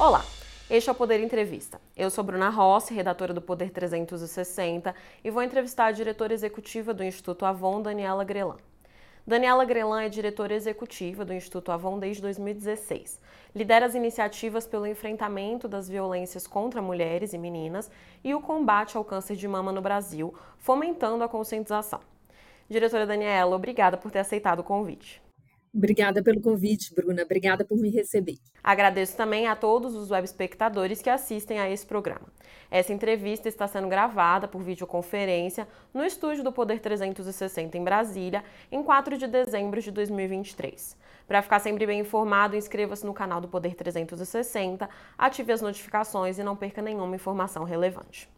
Olá, este é o Poder Entrevista. Eu sou Bruna Rossi, redatora do Poder 360, e vou entrevistar a diretora executiva do Instituto Avon, Daniela Grelan. Daniela Grelan é diretora executiva do Instituto Avon desde 2016. Lidera as iniciativas pelo enfrentamento das violências contra mulheres e meninas e o combate ao câncer de mama no Brasil, fomentando a conscientização. Diretora Daniela, obrigada por ter aceitado o convite. Obrigada pelo convite, Bruna. Obrigada por me receber. Agradeço também a todos os web espectadores que assistem a esse programa. Essa entrevista está sendo gravada por videoconferência no estúdio do Poder 360 em Brasília, em 4 de dezembro de 2023. Para ficar sempre bem informado, inscreva-se no canal do Poder 360, ative as notificações e não perca nenhuma informação relevante.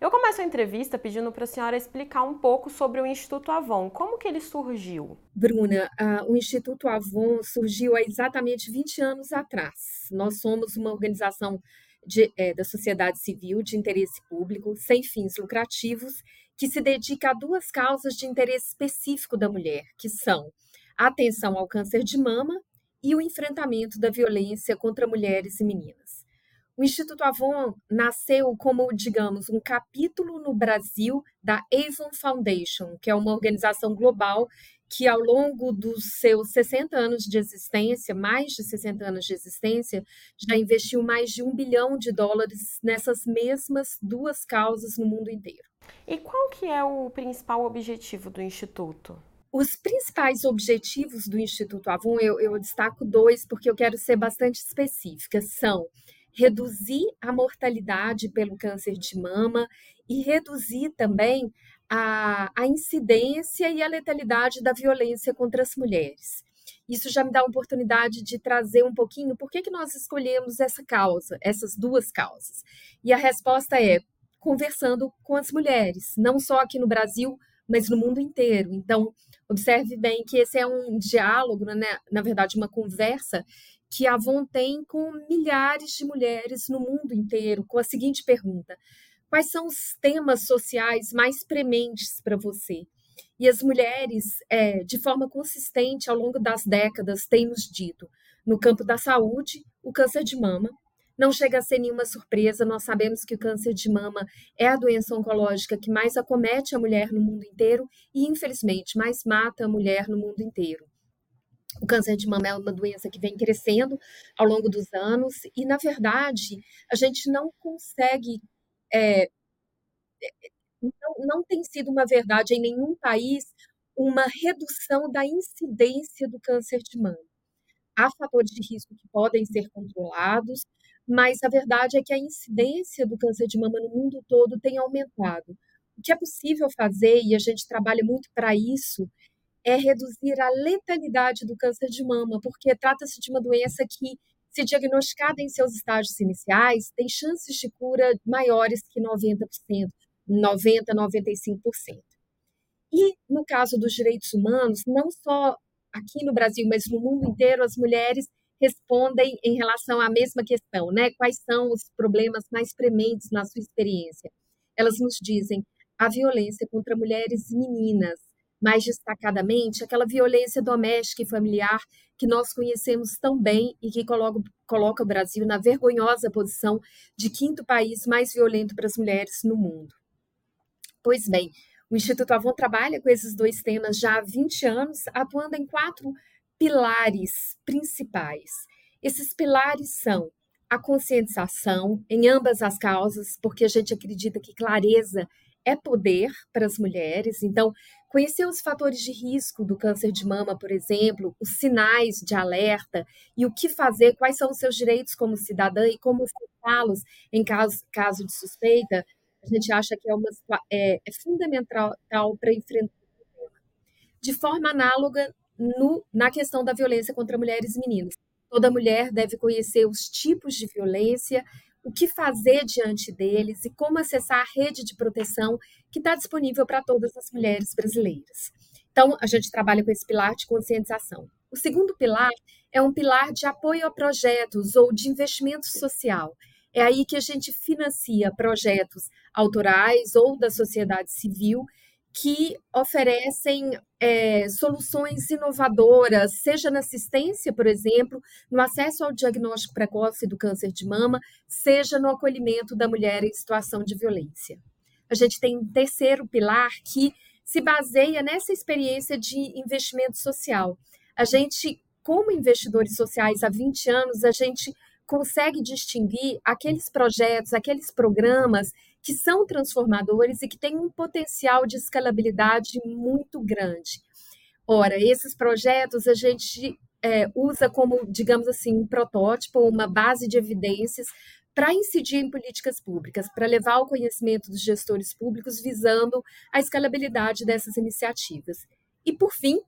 Eu começo a entrevista pedindo para a senhora explicar um pouco sobre o Instituto Avon. Como que ele surgiu? Bruna, uh, o Instituto Avon surgiu há exatamente 20 anos atrás. Nós somos uma organização de, é, da sociedade civil de interesse público, sem fins lucrativos, que se dedica a duas causas de interesse específico da mulher, que são a atenção ao câncer de mama e o enfrentamento da violência contra mulheres e meninas. O Instituto Avon nasceu como, digamos, um capítulo no Brasil da Avon Foundation, que é uma organização global que, ao longo dos seus 60 anos de existência, mais de 60 anos de existência, já investiu mais de um bilhão de dólares nessas mesmas duas causas no mundo inteiro. E qual que é o principal objetivo do Instituto? Os principais objetivos do Instituto Avon, eu, eu destaco dois, porque eu quero ser bastante específica, são reduzir a mortalidade pelo câncer de mama e reduzir também a, a incidência e a letalidade da violência contra as mulheres. Isso já me dá a oportunidade de trazer um pouquinho por que, que nós escolhemos essa causa, essas duas causas. E a resposta é conversando com as mulheres, não só aqui no Brasil, mas no mundo inteiro. Então, observe bem que esse é um diálogo, né? na verdade, uma conversa que a Avon tem com milhares de mulheres no mundo inteiro, com a seguinte pergunta: quais são os temas sociais mais prementes para você? E as mulheres, é, de forma consistente ao longo das décadas, têm nos dito: no campo da saúde, o câncer de mama. Não chega a ser nenhuma surpresa, nós sabemos que o câncer de mama é a doença oncológica que mais acomete a mulher no mundo inteiro e, infelizmente, mais mata a mulher no mundo inteiro. O câncer de mama é uma doença que vem crescendo ao longo dos anos e, na verdade, a gente não consegue. É, não, não tem sido uma verdade em nenhum país uma redução da incidência do câncer de mama. Há fatores de risco que podem ser controlados, mas a verdade é que a incidência do câncer de mama no mundo todo tem aumentado. O que é possível fazer, e a gente trabalha muito para isso, é reduzir a letalidade do câncer de mama, porque trata-se de uma doença que, se diagnosticada em seus estágios iniciais, tem chances de cura maiores que 90%, 90%, 95%. E no caso dos direitos humanos, não só aqui no Brasil, mas no mundo inteiro, as mulheres respondem em relação à mesma questão, né? Quais são os problemas mais prementes na sua experiência? Elas nos dizem a violência contra mulheres e meninas, mais destacadamente aquela violência doméstica e familiar que nós conhecemos tão bem e que coloca, coloca o Brasil na vergonhosa posição de quinto país mais violento para as mulheres no mundo. Pois bem, o Instituto Avon trabalha com esses dois temas já há 20 anos, atuando em quatro pilares principais. Esses pilares são a conscientização em ambas as causas, porque a gente acredita que clareza é poder para as mulheres. Então, conhecer os fatores de risco do câncer de mama, por exemplo, os sinais de alerta e o que fazer, quais são os seus direitos como cidadã e como aceitá-los em caso, caso de suspeita, a gente acha que é, uma, é, é fundamental para enfrentar o problema. De forma análoga no, na questão da violência contra mulheres e meninos. Toda mulher deve conhecer os tipos de violência o que fazer diante deles e como acessar a rede de proteção que está disponível para todas as mulheres brasileiras. Então, a gente trabalha com esse pilar de conscientização. O segundo pilar é um pilar de apoio a projetos ou de investimento social. É aí que a gente financia projetos autorais ou da sociedade civil que oferecem é, soluções inovadoras, seja na assistência, por exemplo, no acesso ao diagnóstico precoce do câncer de mama, seja no acolhimento da mulher em situação de violência. A gente tem um terceiro pilar que se baseia nessa experiência de investimento social. A gente, como investidores sociais há 20 anos, a gente consegue distinguir aqueles projetos, aqueles programas que são transformadores e que têm um potencial de escalabilidade muito grande. Ora, esses projetos a gente é, usa como, digamos assim, um protótipo, uma base de evidências para incidir em políticas públicas, para levar ao conhecimento dos gestores públicos visando a escalabilidade dessas iniciativas. E, por fim,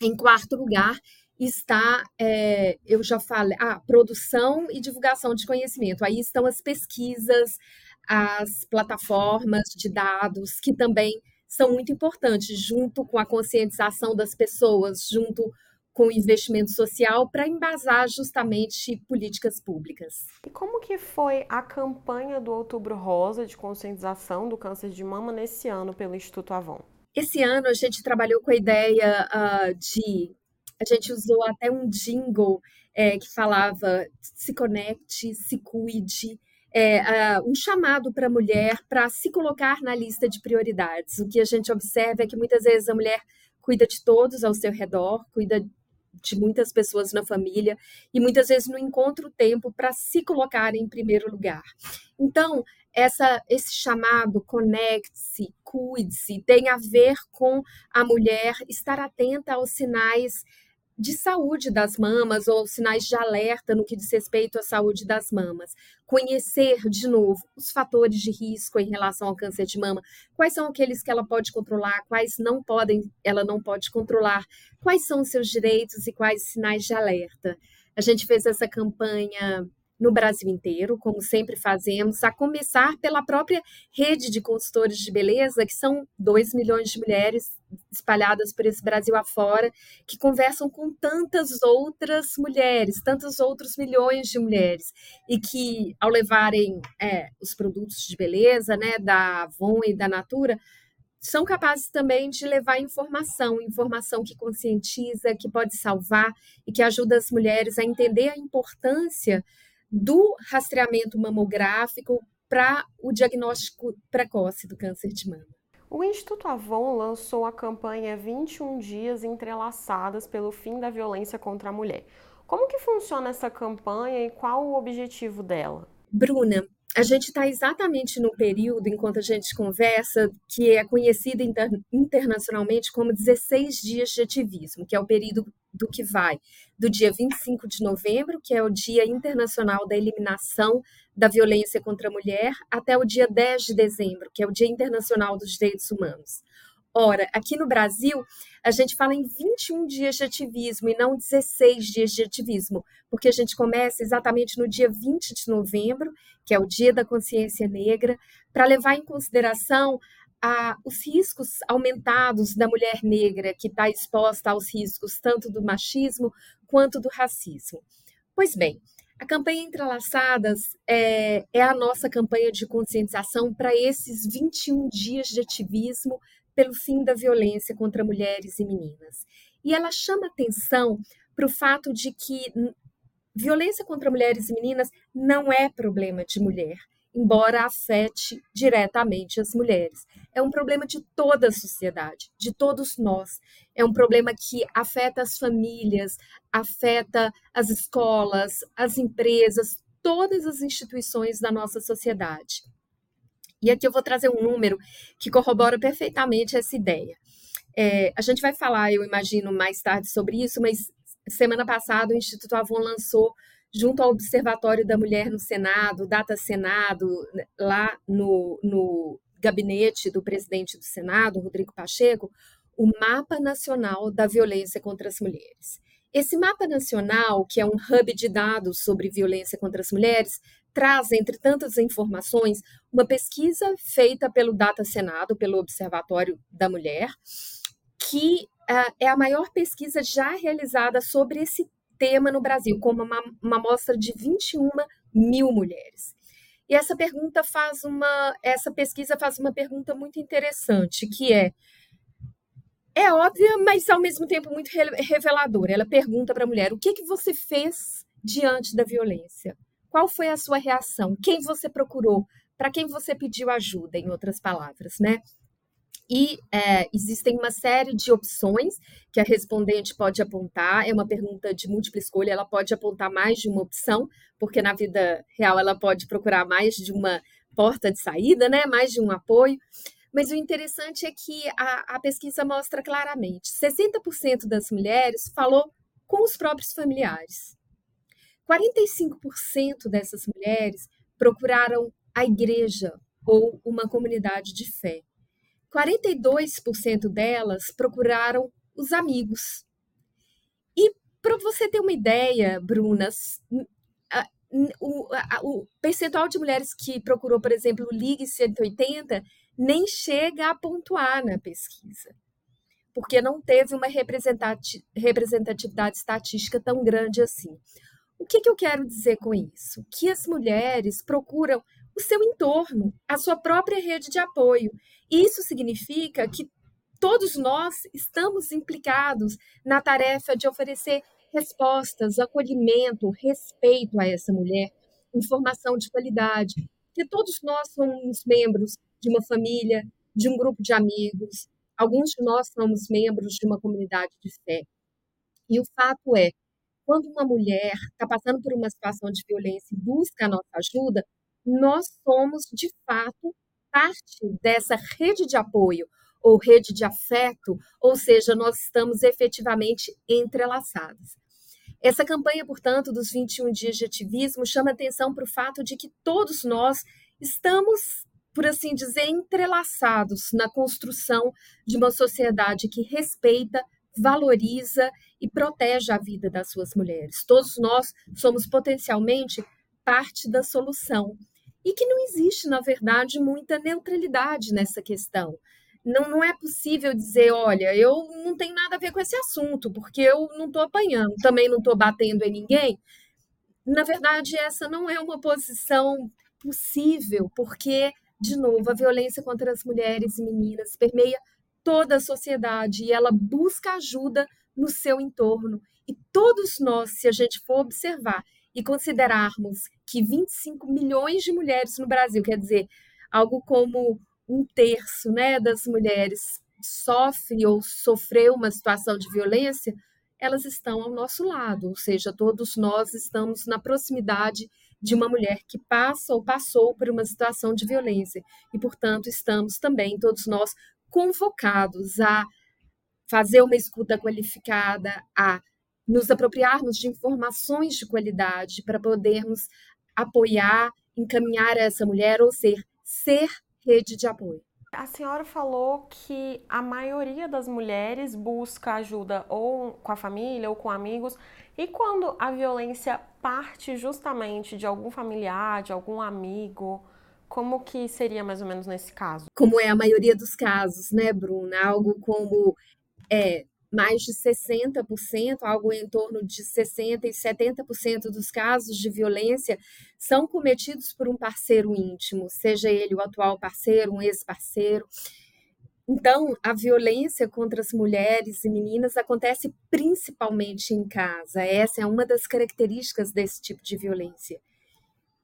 em quarto lugar, está, é, eu já falei, a produção e divulgação de conhecimento. Aí estão as pesquisas, as plataformas de dados, que também são muito importantes, junto com a conscientização das pessoas, junto com o investimento social para embasar justamente políticas públicas. E como que foi a campanha do Outubro Rosa de conscientização do câncer de mama nesse ano pelo Instituto Avon? Esse ano a gente trabalhou com a ideia uh, de a gente usou até um jingle é, que falava se conecte, se cuide, é, um chamado para a mulher para se colocar na lista de prioridades. O que a gente observa é que muitas vezes a mulher cuida de todos ao seu redor, cuida de muitas pessoas na família e muitas vezes não encontra o tempo para se colocar em primeiro lugar. Então, essa, esse chamado conecte-se, cuide-se, tem a ver com a mulher estar atenta aos sinais de saúde das mamas ou sinais de alerta no que diz respeito à saúde das mamas. Conhecer, de novo, os fatores de risco em relação ao câncer de mama, quais são aqueles que ela pode controlar, quais não podem, ela não pode controlar, quais são os seus direitos e quais sinais de alerta. A gente fez essa campanha no Brasil inteiro, como sempre fazemos, a começar pela própria rede de consultores de beleza, que são 2 milhões de mulheres espalhadas por esse Brasil afora, que conversam com tantas outras mulheres, tantos outros milhões de mulheres, e que, ao levarem é, os produtos de beleza, né, da Avon e da Natura, são capazes também de levar informação, informação que conscientiza, que pode salvar e que ajuda as mulheres a entender a importância do rastreamento mamográfico para o diagnóstico precoce do câncer de mama. O Instituto Avon lançou a campanha 21 dias entrelaçadas pelo fim da violência contra a mulher. Como que funciona essa campanha e qual o objetivo dela? Bruna, a gente está exatamente no período, enquanto a gente conversa, que é conhecido inter, internacionalmente como 16 dias de ativismo, que é o período do que vai do dia 25 de novembro, que é o Dia Internacional da Eliminação da Violência contra a Mulher, até o dia 10 de dezembro, que é o Dia Internacional dos Direitos Humanos. Ora, aqui no Brasil, a gente fala em 21 dias de ativismo e não 16 dias de ativismo, porque a gente começa exatamente no dia 20 de novembro, que é o Dia da Consciência Negra, para levar em consideração a, os riscos aumentados da mulher negra, que está exposta aos riscos tanto do machismo quanto do racismo. Pois bem, a campanha Entrelaçadas é, é a nossa campanha de conscientização para esses 21 dias de ativismo pelo fim da violência contra mulheres e meninas. E ela chama atenção para o fato de que violência contra mulheres e meninas não é problema de mulher, embora afete diretamente as mulheres. É um problema de toda a sociedade, de todos nós. É um problema que afeta as famílias, afeta as escolas, as empresas, todas as instituições da nossa sociedade. E aqui eu vou trazer um número que corrobora perfeitamente essa ideia. É, a gente vai falar, eu imagino, mais tarde sobre isso, mas semana passada o Instituto Avon lançou, junto ao Observatório da Mulher no Senado, Data Senado, né, lá no, no gabinete do presidente do Senado, Rodrigo Pacheco, o Mapa Nacional da Violência contra as Mulheres. Esse mapa nacional, que é um hub de dados sobre violência contra as mulheres, traz, entre tantas informações, uma pesquisa feita pelo Data Senado, pelo Observatório da Mulher, que uh, é a maior pesquisa já realizada sobre esse tema no Brasil, com uma, uma amostra de 21 mil mulheres. E essa pergunta faz uma, essa pesquisa faz uma pergunta muito interessante, que é é óbvia, mas ao mesmo tempo muito reveladora. Ela pergunta para a mulher: o que, que você fez diante da violência? Qual foi a sua reação? Quem você procurou? Para quem você pediu ajuda, em outras palavras, né? E é, existem uma série de opções que a respondente pode apontar. É uma pergunta de múltipla escolha, ela pode apontar mais de uma opção, porque na vida real ela pode procurar mais de uma porta de saída, né? mais de um apoio. Mas o interessante é que a, a pesquisa mostra claramente: 60% das mulheres falou com os próprios familiares. 45% dessas mulheres procuraram a igreja ou uma comunidade de fé. 42% delas procuraram os amigos. E para você ter uma ideia, Bruna, o, o, percentual de mulheres que procurou, por exemplo, o Ligue 180 nem chega a pontuar na pesquisa, porque não teve uma representatividade estatística tão grande assim. O que, que eu quero dizer com isso? Que as mulheres procuram o seu entorno, a sua própria rede de apoio. Isso significa que todos nós estamos implicados na tarefa de oferecer respostas, acolhimento, respeito a essa mulher, informação de qualidade, que todos nós somos membros de uma família, de um grupo de amigos, alguns de nós somos membros de uma comunidade de fé. E o fato é, quando uma mulher está passando por uma situação de violência e busca a nossa ajuda, nós somos, de fato, parte dessa rede de apoio ou rede de afeto, ou seja, nós estamos efetivamente entrelaçados. Essa campanha, portanto, dos 21 dias de ativismo chama atenção para o fato de que todos nós estamos, por assim dizer, entrelaçados na construção de uma sociedade que respeita, valoriza e protege a vida das suas mulheres. Todos nós somos potencialmente parte da solução e que não existe, na verdade, muita neutralidade nessa questão. Não, não é possível dizer, olha, eu não tenho nada a ver com esse assunto, porque eu não estou apanhando, também não estou batendo em ninguém. Na verdade, essa não é uma posição possível, porque, de novo, a violência contra as mulheres e meninas permeia toda a sociedade e ela busca ajuda no seu entorno. E todos nós, se a gente for observar e considerarmos que 25 milhões de mulheres no Brasil, quer dizer, algo como um terço né, das mulheres sofre ou sofreu uma situação de violência, elas estão ao nosso lado, ou seja, todos nós estamos na proximidade de uma mulher que passa ou passou por uma situação de violência. E, portanto, estamos também todos nós convocados a fazer uma escuta qualificada, a nos apropriarmos de informações de qualidade para podermos apoiar, encaminhar essa mulher ou ser ser rede de apoio. A senhora falou que a maioria das mulheres busca ajuda ou com a família ou com amigos. E quando a violência parte justamente de algum familiar, de algum amigo, como que seria mais ou menos nesse caso? Como é a maioria dos casos, né, Bruna? Algo como é, mais de 60%, algo em torno de 60% e 70% dos casos de violência são cometidos por um parceiro íntimo, seja ele o atual parceiro, um ex-parceiro. Então, a violência contra as mulheres e meninas acontece principalmente em casa. Essa é uma das características desse tipo de violência.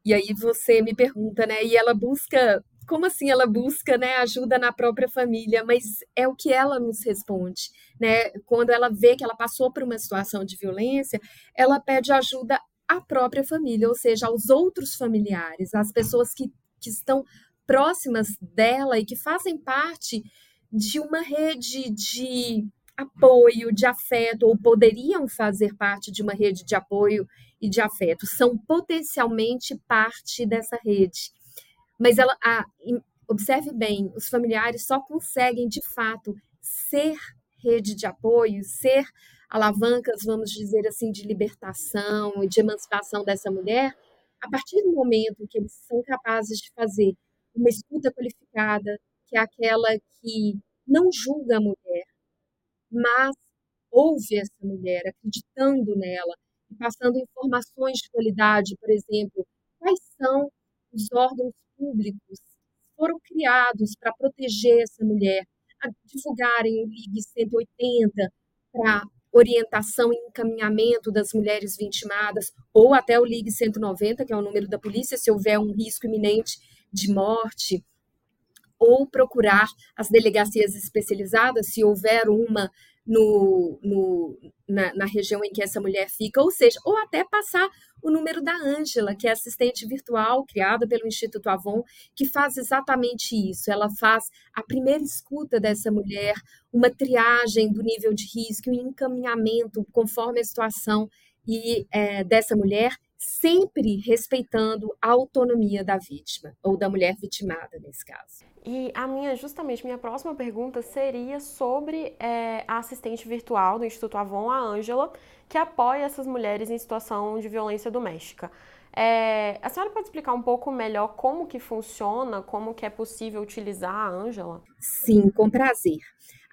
E aí você me pergunta, né? E ela busca como assim ela busca né, ajuda na própria família, mas é o que ela nos responde. Né? Quando ela vê que ela passou por uma situação de violência, ela pede ajuda à própria família, ou seja, aos outros familiares, às pessoas que, que estão próximas dela e que fazem parte de uma rede de apoio, de afeto, ou poderiam fazer parte de uma rede de apoio e de afeto, são potencialmente parte dessa rede. Mas ela, a, observe bem, os familiares só conseguem de fato ser rede de apoio, ser alavancas, vamos dizer assim, de libertação e de emancipação dessa mulher, a partir do momento que eles são capazes de fazer uma escuta qualificada, que é aquela que não julga a mulher, mas ouve essa mulher, acreditando nela, passando informações de qualidade, por exemplo, quais são os órgãos públicos foram criados para proteger essa mulher, a divulgarem o Ligue 180 para orientação e encaminhamento das mulheres vitimadas, ou até o Ligue 190, que é o número da polícia, se houver um risco iminente de morte, ou procurar as delegacias especializadas, se houver uma no, no na, na, região em que essa mulher fica, ou seja, ou até passar o número da Ângela, que é assistente virtual criada pelo Instituto Avon, que faz exatamente isso. Ela faz a primeira escuta dessa mulher, uma triagem do nível de risco, um encaminhamento conforme a situação e é, dessa mulher, sempre respeitando a autonomia da vítima, ou da mulher vitimada, nesse caso. E a minha, justamente, minha próxima pergunta seria sobre é, a assistente virtual do Instituto Avon, a Ângela, que apoia essas mulheres em situação de violência doméstica. É, a senhora pode explicar um pouco melhor como que funciona, como que é possível utilizar a Ângela? Sim, com prazer.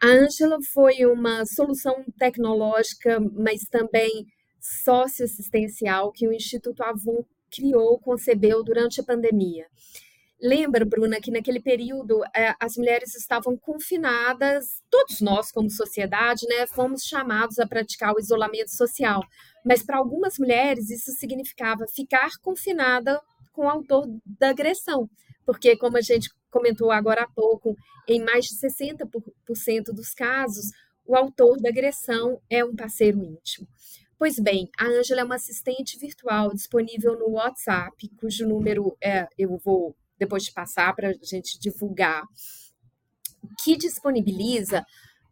A Ângela foi uma solução tecnológica, mas também socioassistencial que o Instituto Avon criou, concebeu durante a pandemia. Lembra, Bruna, que naquele período é, as mulheres estavam confinadas, todos nós, como sociedade, né, fomos chamados a praticar o isolamento social. Mas para algumas mulheres isso significava ficar confinada com o autor da agressão, porque, como a gente comentou agora há pouco, em mais de 60% dos casos, o autor da agressão é um parceiro íntimo. Pois bem, a Ângela é uma assistente virtual disponível no WhatsApp, cujo número é, eu vou depois de passar para a gente divulgar, que disponibiliza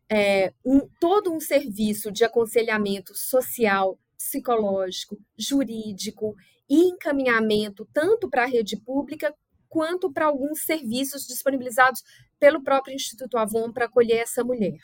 é, um, todo um serviço de aconselhamento social, psicológico, jurídico e encaminhamento tanto para a rede pública quanto para alguns serviços disponibilizados pelo próprio Instituto Avon para acolher essa mulher.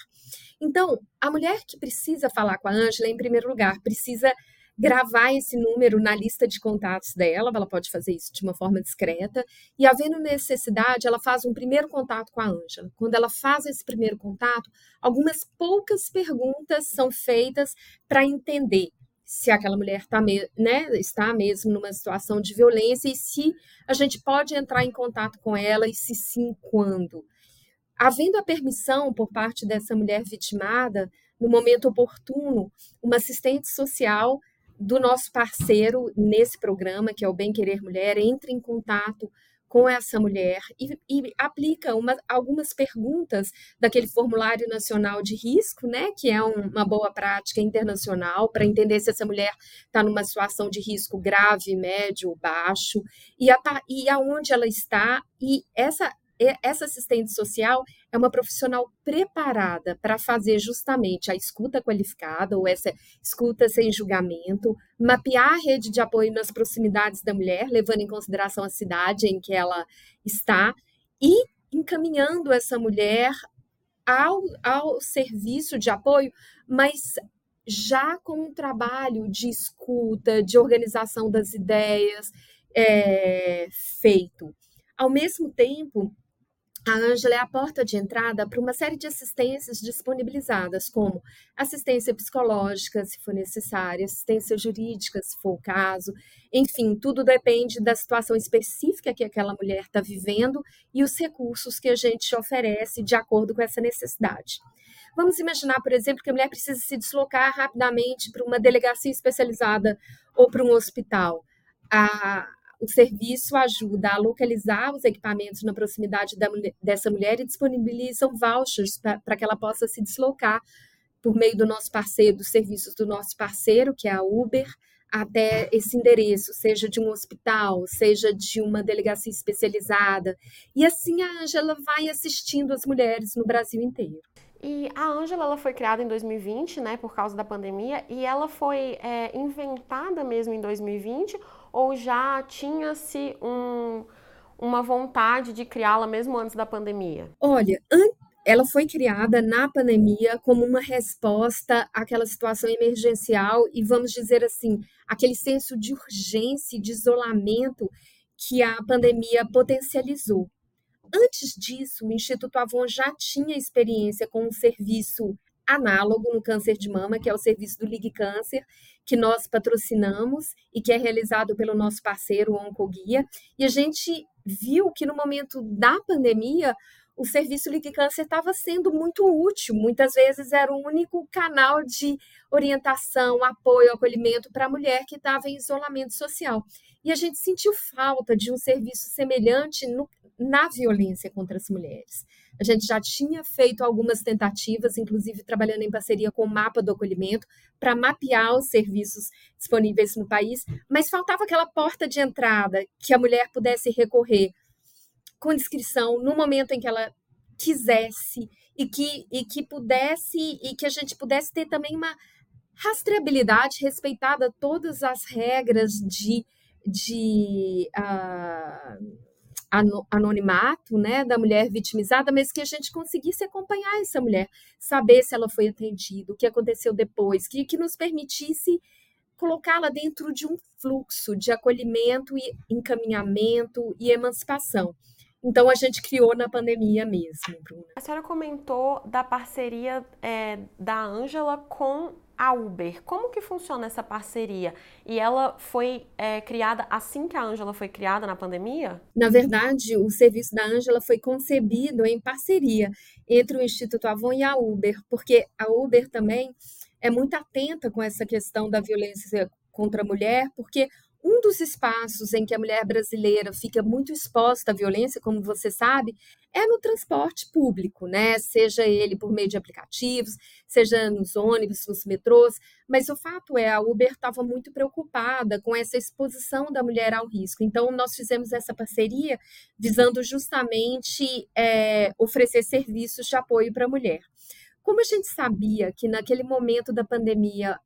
Então, a mulher que precisa falar com a Ângela, em primeiro lugar, precisa gravar esse número na lista de contatos dela, ela pode fazer isso de uma forma discreta, e havendo necessidade, ela faz um primeiro contato com a Ângela. Quando ela faz esse primeiro contato, algumas poucas perguntas são feitas para entender se aquela mulher tá né, está mesmo numa situação de violência e se a gente pode entrar em contato com ela e se sim, quando. Havendo a permissão por parte dessa mulher vitimada, no momento oportuno, uma assistente social do nosso parceiro nesse programa, que é o Bem Querer Mulher, entre em contato com essa mulher e, e aplica uma, algumas perguntas daquele formulário nacional de risco, né, que é um, uma boa prática internacional para entender se essa mulher está numa situação de risco grave, médio, baixo e, a, e aonde ela está e essa essa assistente social é uma profissional preparada para fazer justamente a escuta qualificada ou essa escuta sem julgamento, mapear a rede de apoio nas proximidades da mulher, levando em consideração a cidade em que ela está e encaminhando essa mulher ao, ao serviço de apoio, mas já com um trabalho de escuta, de organização das ideias é, feito. Ao mesmo tempo, a Ângela é a porta de entrada para uma série de assistências disponibilizadas, como assistência psicológica, se for necessária, assistência jurídica, se for o caso. Enfim, tudo depende da situação específica que aquela mulher está vivendo e os recursos que a gente oferece de acordo com essa necessidade. Vamos imaginar, por exemplo, que a mulher precisa se deslocar rapidamente para uma delegacia especializada ou para um hospital. A, o serviço ajuda a localizar os equipamentos na proximidade da, dessa mulher e disponibilizam vouchers para que ela possa se deslocar por meio do nosso parceiro, dos serviços do nosso parceiro, que é a Uber, até esse endereço, seja de um hospital, seja de uma delegacia especializada. E assim a Ângela vai assistindo as mulheres no Brasil inteiro. E a Ângela ela foi criada em 2020, né, por causa da pandemia, e ela foi é, inventada mesmo em 2020 ou já tinha-se um, uma vontade de criá-la mesmo antes da pandemia? Olha, ela foi criada na pandemia como uma resposta àquela situação emergencial e, vamos dizer assim, aquele senso de urgência e de isolamento que a pandemia potencializou. Antes disso, o Instituto Avon já tinha experiência com um serviço análogo no câncer de mama, que é o serviço do Ligue Câncer, que nós patrocinamos e que é realizado pelo nosso parceiro Oncoguia. E a gente viu que no momento da pandemia, o serviço Ligue Câncer estava sendo muito útil. Muitas vezes era o único canal de orientação, apoio, acolhimento para a mulher que estava em isolamento social. E a gente sentiu falta de um serviço semelhante no, na violência contra as mulheres. A gente já tinha feito algumas tentativas, inclusive trabalhando em parceria com o Mapa do Acolhimento, para mapear os serviços disponíveis no país, mas faltava aquela porta de entrada que a mulher pudesse recorrer com inscrição no momento em que ela quisesse e que, e que pudesse e que a gente pudesse ter também uma rastreabilidade respeitada todas as regras de, de uh, anonimato né, da mulher vitimizada, mas que a gente conseguisse acompanhar essa mulher, saber se ela foi atendida, o que aconteceu depois, que, que nos permitisse colocá-la dentro de um fluxo de acolhimento e encaminhamento e emancipação. Então a gente criou na pandemia mesmo, Bruna. A senhora comentou da parceria é, da Ângela com a Uber. Como que funciona essa parceria? E ela foi é, criada assim que a Ângela foi criada na pandemia? Na verdade, o serviço da Ângela foi concebido em parceria entre o Instituto Avon e a Uber, porque a Uber também é muito atenta com essa questão da violência contra a mulher, porque um dos espaços em que a mulher brasileira fica muito exposta à violência, como você sabe, é no transporte público, né? Seja ele por meio de aplicativos, seja nos ônibus, nos metrôs. Mas o fato é, a Uber estava muito preocupada com essa exposição da mulher ao risco. Então, nós fizemos essa parceria visando justamente é, oferecer serviços de apoio para a mulher. Como a gente sabia que naquele momento da pandemia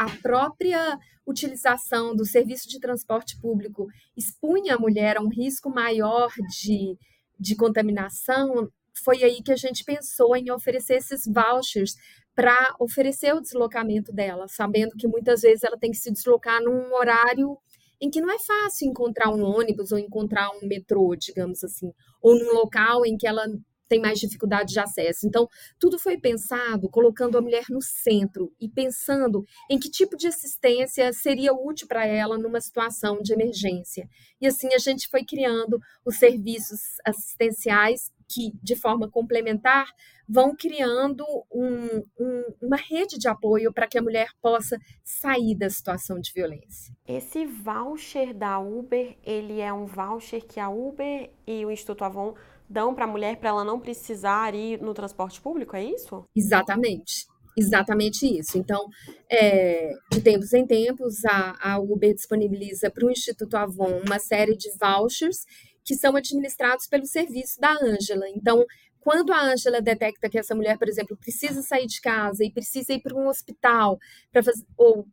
a própria utilização do serviço de transporte público expunha a mulher a um risco maior de, de contaminação, foi aí que a gente pensou em oferecer esses vouchers para oferecer o deslocamento dela, sabendo que muitas vezes ela tem que se deslocar num horário em que não é fácil encontrar um ônibus ou encontrar um metrô, digamos assim, ou num local em que ela tem mais dificuldade de acesso. Então, tudo foi pensado colocando a mulher no centro e pensando em que tipo de assistência seria útil para ela numa situação de emergência. E assim a gente foi criando os serviços assistenciais que, de forma complementar, vão criando um, um, uma rede de apoio para que a mulher possa sair da situação de violência. Esse voucher da Uber, ele é um voucher que a Uber e o Instituto Avon dão para a mulher para ela não precisar ir no transporte público, é isso? Exatamente. Exatamente isso. Então, é, de tempos em tempos, a, a Uber disponibiliza para o Instituto Avon uma série de vouchers que são administrados pelo serviço da Ângela. Então, quando a Ângela detecta que essa mulher, por exemplo, precisa sair de casa e precisa ir para um hospital para fazer, ou,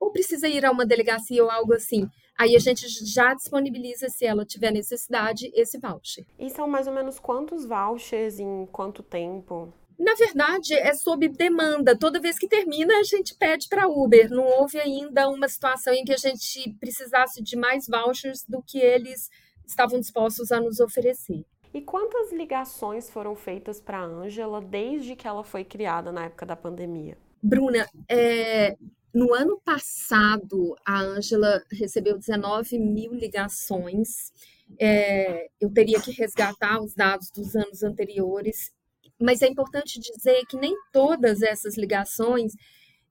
ou precisa ir a uma delegacia ou algo assim, Aí a gente já disponibiliza, se ela tiver necessidade, esse voucher. E são mais ou menos quantos vouchers em quanto tempo? Na verdade, é sob demanda. Toda vez que termina, a gente pede para Uber. Não houve ainda uma situação em que a gente precisasse de mais vouchers do que eles estavam dispostos a nos oferecer. E quantas ligações foram feitas para a Ângela desde que ela foi criada na época da pandemia? Bruna, é, no ano passado, a Ângela recebeu 19 mil ligações. É, eu teria que resgatar os dados dos anos anteriores, mas é importante dizer que nem todas essas ligações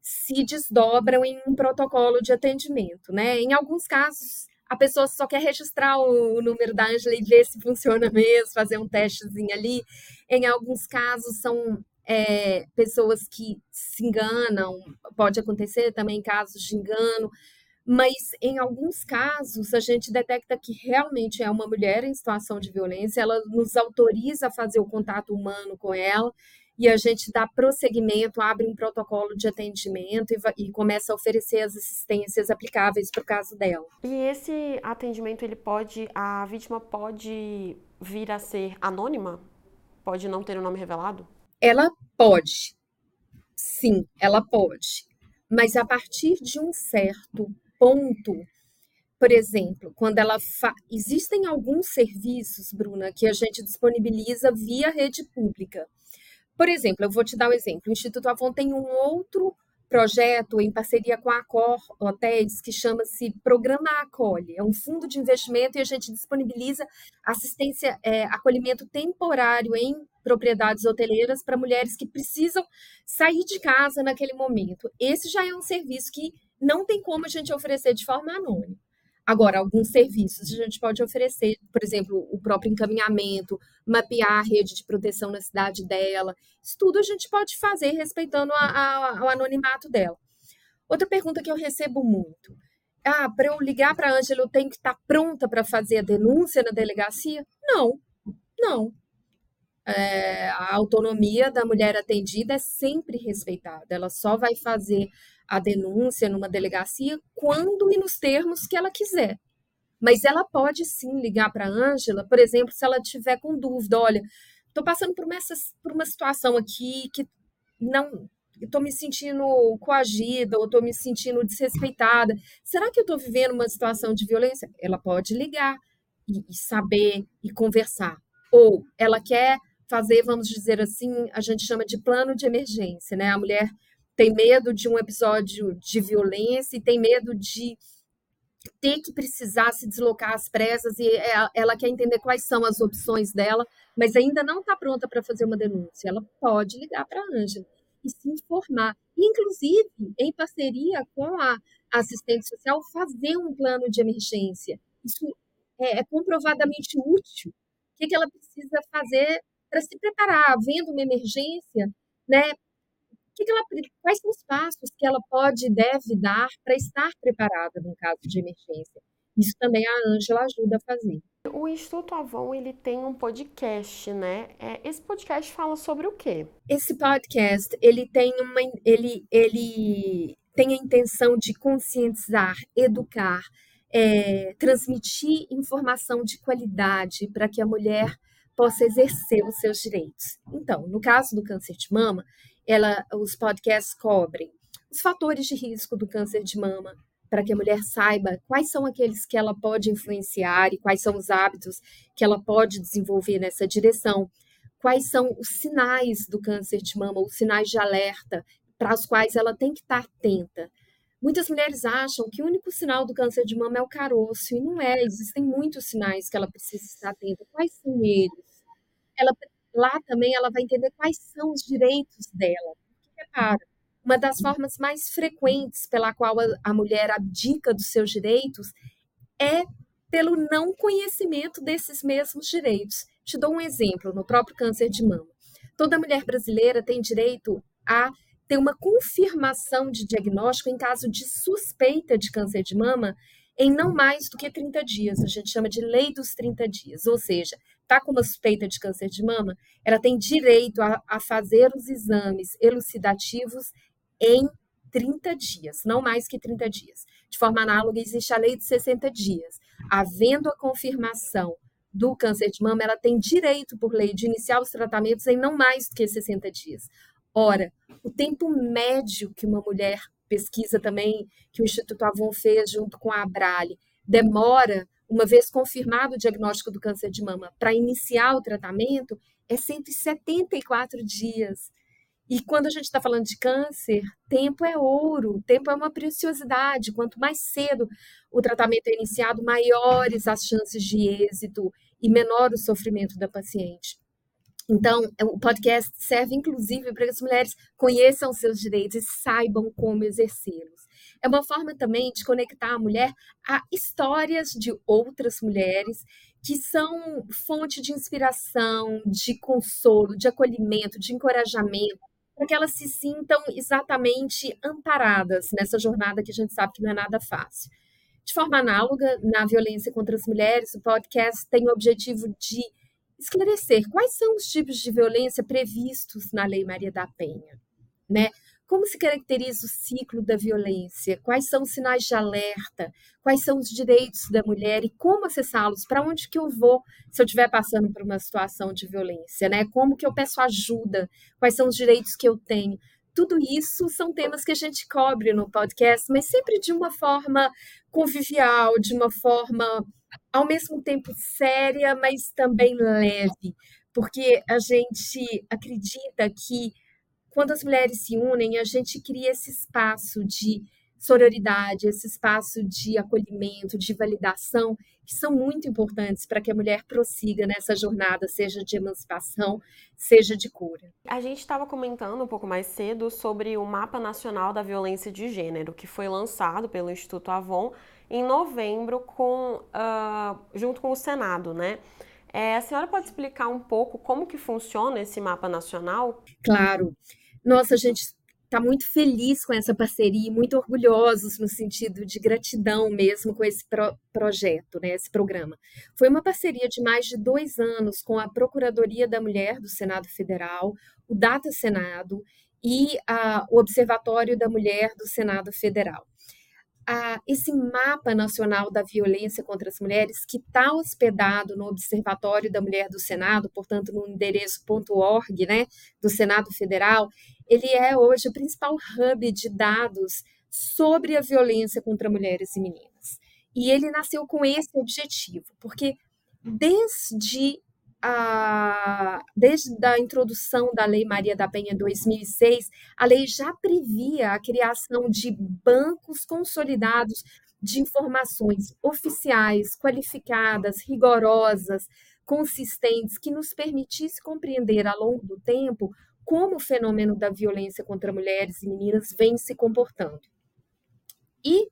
se desdobram em um protocolo de atendimento, né? Em alguns casos, a pessoa só quer registrar o, número da Ângela e ver se funciona mesmo, fazer um testezinho ali. Em alguns casos, são é, pessoas que se enganam, pode acontecer também casos de engano, mas em alguns casos a gente detecta que realmente é uma mulher em situação de violência, ela nos autoriza a fazer o contato humano com ela e a gente dá prosseguimento, abre um protocolo de atendimento e, e começa a oferecer as assistências aplicáveis para o caso dela. E esse atendimento, ele pode, a vítima pode vir a ser anônima? Pode não ter o nome revelado? Ela pode, sim, ela pode, mas a partir de um certo ponto, por exemplo, quando ela fa... existem alguns serviços, Bruna, que a gente disponibiliza via rede pública. Por exemplo, eu vou te dar um exemplo. O Instituto Avon tem um outro projeto em parceria com a Accor Hotéis que chama-se Programa Acolhe. É um fundo de investimento e a gente disponibiliza assistência, é, acolhimento temporário em propriedades hoteleiras para mulheres que precisam sair de casa naquele momento. Esse já é um serviço que não tem como a gente oferecer de forma anônima. Agora, alguns serviços a gente pode oferecer, por exemplo, o próprio encaminhamento, mapear a rede de proteção na cidade dela. Isso tudo a gente pode fazer respeitando a, a, o anonimato dela. Outra pergunta que eu recebo muito. Ah, para eu ligar para a Ângela, eu tenho que estar tá pronta para fazer a denúncia na delegacia? Não, não. É, a autonomia da mulher atendida é sempre respeitada. Ela só vai fazer a denúncia numa delegacia quando e nos termos que ela quiser. Mas ela pode sim ligar para a Ângela, por exemplo, se ela tiver com dúvida, olha, estou passando por uma, por uma situação aqui que não estou me sentindo coagida ou estou me sentindo desrespeitada. Será que eu estou vivendo uma situação de violência? Ela pode ligar e, e saber e conversar. Ou ela quer fazer, vamos dizer assim, a gente chama de plano de emergência, né? A mulher tem medo de um episódio de violência e tem medo de ter que precisar se deslocar às pressas e é, ela quer entender quais são as opções dela, mas ainda não está pronta para fazer uma denúncia. Ela pode ligar para a Ângela e se informar. Inclusive, em parceria com a assistente social, fazer um plano de emergência. Isso é, é comprovadamente útil. O que, que ela precisa fazer para se preparar, havendo uma emergência, né? Que que ela, quais são os passos que ela pode e deve dar para estar preparada num caso de emergência? Isso também a Ângela ajuda a fazer. O Instituto Avon ele tem um podcast, né? É, esse podcast fala sobre o quê? Esse podcast ele tem uma ele ele tem a intenção de conscientizar, educar, é, transmitir informação de qualidade para que a mulher possa exercer os seus direitos. Então, no caso do câncer de mama, ela, os podcasts cobrem os fatores de risco do câncer de mama, para que a mulher saiba quais são aqueles que ela pode influenciar e quais são os hábitos que ela pode desenvolver nessa direção, quais são os sinais do câncer de mama, os sinais de alerta para os quais ela tem que estar atenta. Muitas mulheres acham que o único sinal do câncer de mama é o caroço, e não é, existem muitos sinais que ela precisa estar atenta. Quais são eles? Ela lá também ela vai entender quais são os direitos dela. Repara, uma das formas mais frequentes pela qual a mulher abdica dos seus direitos é pelo não conhecimento desses mesmos direitos. Te dou um exemplo, no próprio câncer de mama. Toda mulher brasileira tem direito a ter uma confirmação de diagnóstico em caso de suspeita de câncer de mama em não mais do que 30 dias. A gente chama de lei dos 30 dias, ou seja, está com uma suspeita de câncer de mama, ela tem direito a, a fazer os exames elucidativos em 30 dias, não mais que 30 dias. De forma análoga, existe a lei de 60 dias. Havendo a confirmação do câncer de mama, ela tem direito, por lei, de iniciar os tratamentos em não mais que 60 dias. Ora, o tempo médio que uma mulher pesquisa também que o Instituto Avon fez junto com a Abrale, demora, uma vez confirmado o diagnóstico do câncer de mama, para iniciar o tratamento, é 174 dias. E quando a gente está falando de câncer, tempo é ouro, tempo é uma preciosidade. Quanto mais cedo o tratamento é iniciado, maiores as chances de êxito e menor o sofrimento da paciente. Então, é, o podcast serve inclusive para que as mulheres conheçam seus direitos e saibam como exercê-los. É uma forma também de conectar a mulher a histórias de outras mulheres que são fonte de inspiração, de consolo, de acolhimento, de encorajamento, para que elas se sintam exatamente amparadas nessa jornada que a gente sabe que não é nada fácil. De forma análoga, na violência contra as mulheres, o podcast tem o objetivo de esclarecer quais são os tipos de violência previstos na Lei Maria da Penha, né? Como se caracteriza o ciclo da violência? Quais são os sinais de alerta? Quais são os direitos da mulher e como acessá-los? Para onde que eu vou se eu estiver passando por uma situação de violência, né? Como que eu peço ajuda? Quais são os direitos que eu tenho? Tudo isso são temas que a gente cobre no podcast, mas sempre de uma forma convivial, de uma forma ao mesmo tempo séria, mas também leve, porque a gente acredita que quando as mulheres se unem, a gente cria esse espaço de sororidade, esse espaço de acolhimento, de validação, que são muito importantes para que a mulher prossiga nessa jornada, seja de emancipação, seja de cura. A gente estava comentando um pouco mais cedo sobre o Mapa Nacional da Violência de Gênero, que foi lançado pelo Instituto Avon em novembro, com, uh, junto com o Senado, né? É, a senhora pode explicar um pouco como que funciona esse mapa nacional? Claro. Nossa, a gente está muito feliz com essa parceria, muito orgulhosos no sentido de gratidão mesmo com esse pro projeto, né, esse programa. Foi uma parceria de mais de dois anos com a Procuradoria da Mulher do Senado Federal, o Data Senado e a, o Observatório da Mulher do Senado Federal a, esse mapa nacional da violência contra as mulheres, que está hospedado no Observatório da Mulher do Senado, portanto, no endereço .org, né, do Senado Federal, ele é hoje o principal hub de dados sobre a violência contra mulheres e meninas. E ele nasceu com esse objetivo, porque desde a, desde a introdução da Lei Maria da Penha em 2006, a lei já previa a criação de bancos consolidados de informações oficiais, qualificadas, rigorosas, consistentes, que nos permitisse compreender ao longo do tempo como o fenômeno da violência contra mulheres e meninas vem se comportando. E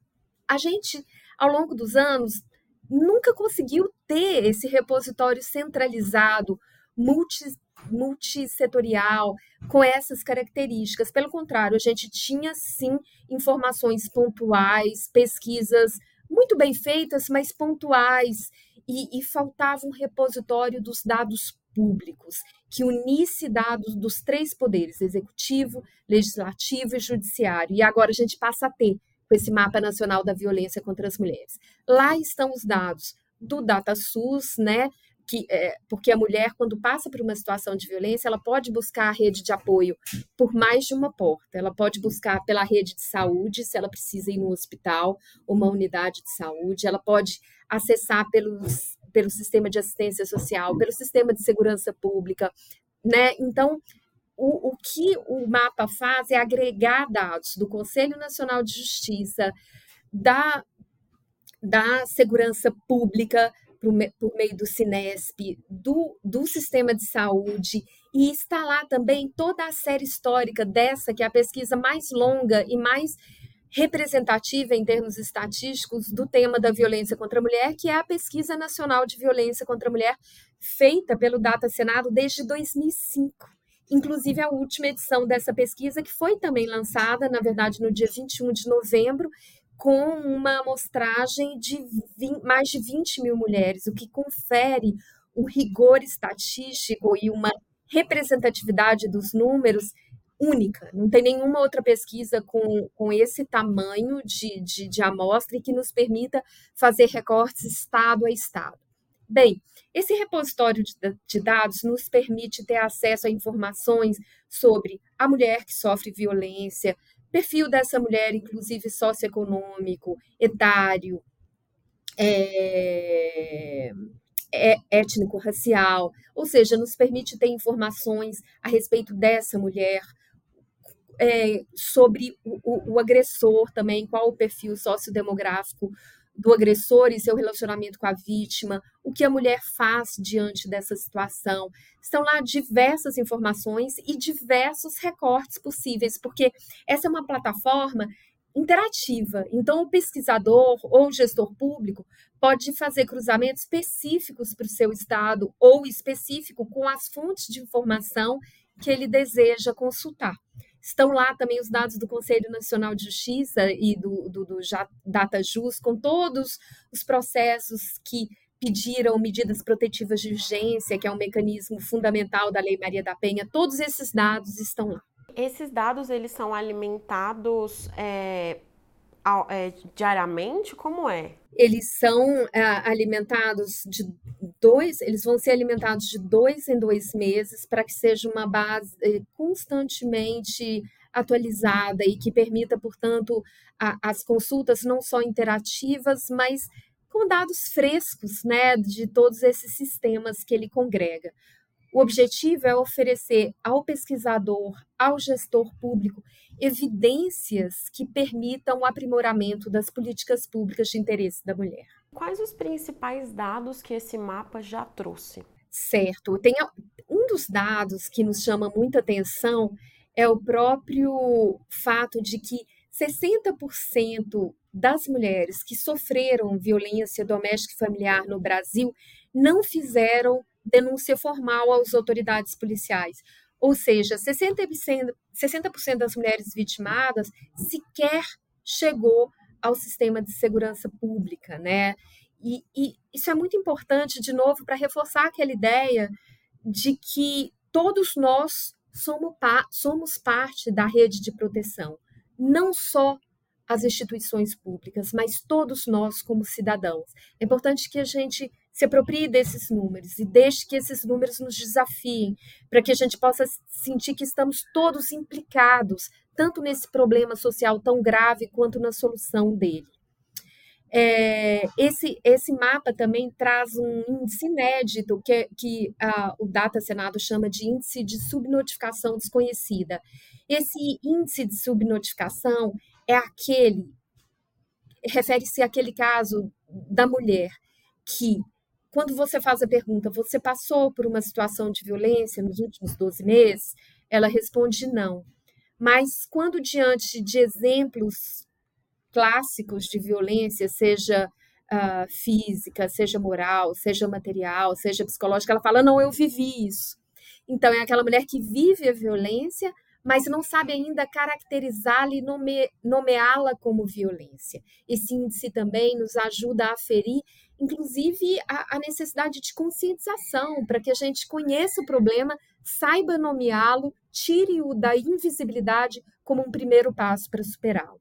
a gente, ao longo dos anos, nunca conseguiu ter esse repositório centralizado, multi, multissetorial, com essas características. Pelo contrário, a gente tinha sim informações pontuais, pesquisas muito bem feitas, mas pontuais, e, e faltava um repositório dos dados públicos, que unisse dados dos três poderes, executivo, legislativo e judiciário. E agora a gente passa a ter com esse mapa nacional da violência contra as mulheres. Lá estão os dados do DataSUS, né? Que, é, porque a mulher, quando passa por uma situação de violência, ela pode buscar a rede de apoio por mais de uma porta. Ela pode buscar pela rede de saúde, se ela precisa ir no hospital, uma unidade de saúde. Ela pode acessar pelos, pelo sistema de assistência social, pelo sistema de segurança pública, né? Então, o, o que o mapa faz é agregar dados do Conselho Nacional de Justiça, da, da segurança pública, por, meio do Sinesp, do, do sistema de saúde, e lá também toda a série histórica dessa, que é a pesquisa mais longa e mais representativa em termos estatísticos do tema da violência contra a mulher, que é a Pesquisa Nacional de Violência contra a Mulher, feita pelo Data Senado desde 2005 inclusive a última edição dessa pesquisa, que foi também lançada, na verdade, no dia 21 de novembro, com uma amostragem de 20, mais de 20 mil mulheres, o que confere um rigor estatístico e uma representatividade dos números única. Não tem nenhuma outra pesquisa com, com esse tamanho de, de, de amostra e que nos permita fazer recortes estado a estado. Bem, esse repositório de dados nos permite ter acesso a informações sobre a mulher que sofre violência, perfil dessa mulher, inclusive socioeconômico, etário, é, é, étnico-racial, ou seja, nos permite ter informações a respeito dessa mulher, é, sobre o, o, o, agressor também, qual o perfil sociodemográfico do agressor e seu relacionamento com a vítima, o que a mulher faz diante dessa situação. Estão lá diversas informações e diversos recortes possíveis, porque essa é uma plataforma interativa. Então, o pesquisador ou o gestor público pode fazer cruzamentos específicos para o seu estado ou específico com as fontes de informação que ele deseja consultar. Estão lá também os dados do Conselho Nacional de Justiça e do, do, do DataJus, com todos os processos que pediram medidas protetivas de urgência, que é um mecanismo fundamental da Lei Maria da Penha. Todos esses dados estão lá. Esses dados eles são alimentados é, é, diariamente? Como é? Eles são é, alimentados de dois, eles vão ser alimentados de dois em dois meses para que seja uma base eh, constantemente atualizada e que permita, portanto, a, as consultas não só interativas, mas com dados frescos, né, de todos esses sistemas que ele congrega. O objetivo é oferecer ao pesquisador, ao gestor público, evidências que permitam o aprimoramento das políticas públicas de interesse da mulher. Quais os principais dados que esse mapa já trouxe? Certo. Tem um dos dados que nos chama muita atenção é o próprio fato de que 60% das mulheres que sofreram violência doméstica e familiar no Brasil não fizeram denúncia formal às autoridades policiais. Ou seja, 60%, 60 das mulheres vitimadas sequer chegou ao sistema de segurança pública, né? E, e isso é muito importante, de novo, para reforçar aquela ideia de que todos nós somos, somos parte da rede de proteção, não só as instituições públicas, mas todos nós como cidadãos. É importante que a gente se aproprie desses números e deixe que esses números nos desafiem, para que a gente possa sentir que estamos todos implicados, tanto nesse problema social tão grave quanto na solução dele. É, esse, esse mapa também traz um índice inédito que, que o Data Senado chama de índice de subnotificação desconhecida. Esse índice de subnotificação é aquele, refere-se àquele caso da mulher que, quando você faz a pergunta, você passou por uma situação de violência nos últimos 12 meses? Ela responde não. Mas quando diante de exemplos clássicos de violência, seja uh, física, seja moral, seja material, seja psicológica, ela fala: não, eu vivi isso. Então, é aquela mulher que vive a violência, mas não sabe ainda caracterizá-la e nome, nomeá-la como violência. Esse índice também nos ajuda a aferir, inclusive, a, a necessidade de conscientização, para que a gente conheça o problema, saiba nomeá-lo, tire-o da invisibilidade como um primeiro passo para superá-lo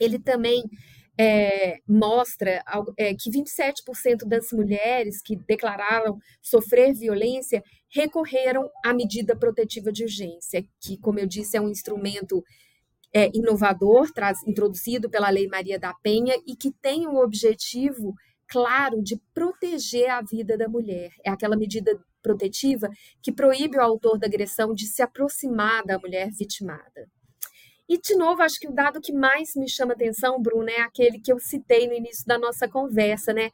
ele também é, mostra é, que 27% das mulheres que declararam sofrer violência recorreram à medida protetiva de urgência, que, como eu disse, é um instrumento é, inovador, traz, introduzido pela Lei Maria da Penha e que tem o objetivo claro de proteger a vida da mulher. É aquela medida protetiva que proíbe o autor da agressão de se aproximar da mulher vitimada. E, de novo, acho que o dado que mais me chama atenção, Bruno, é aquele que eu citei no início da nossa conversa, né?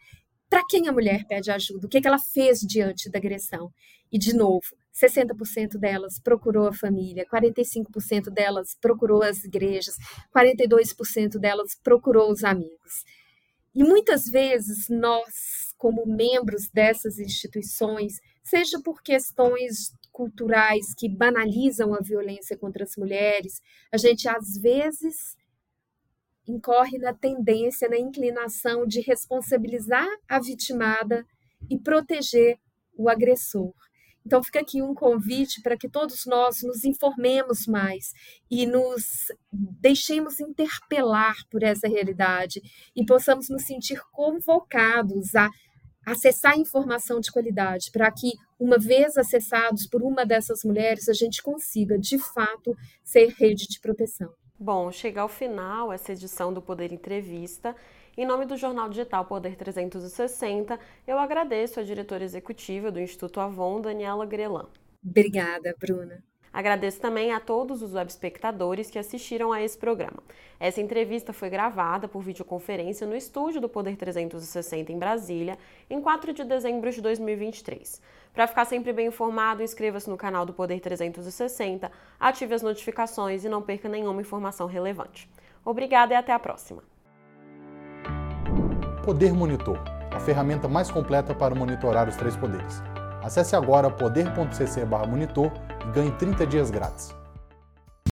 Para quem a mulher pede ajuda? O que, que ela fez diante da agressão? E, de novo, 60% delas procurou a família, 45% delas procurou as igrejas, 42% delas procurou os amigos. E muitas vezes nós, como membros dessas instituições, seja por questões culturais que banalizam a violência contra as mulheres, a gente às vezes incorre na tendência, na inclinação de responsabilizar a vitimada e proteger o agressor. Então fica aqui um convite para que todos nós nos informemos mais e nos deixemos interpelar por essa realidade e possamos nos sentir convocados a acessar informação de qualidade, para que, uma vez acessados por uma dessas mulheres, a gente consiga, de fato, ser rede de proteção. Bom, chega ao final essa edição do Poder Entrevista. Em nome do Jornal Digital Poder 360, eu agradeço a diretora executiva do Instituto Avon, Daniela Grelan. Obrigada, Bruna. Agradeço também a todos os web espectadores que assistiram a esse programa. Essa entrevista foi gravada por videoconferência no estúdio do Poder 360 em Brasília, em 4 de dezembro de 2023. Para ficar sempre bem informado, inscreva-se no canal do Poder 360, ative as notificações e não perca nenhuma informação relevante. Obrigada e até a próxima. Poder Monitor, a ferramenta mais completa para monitorar os três poderes. Acesse agora poder.cc/monitor e ganhe 30 dias grátis.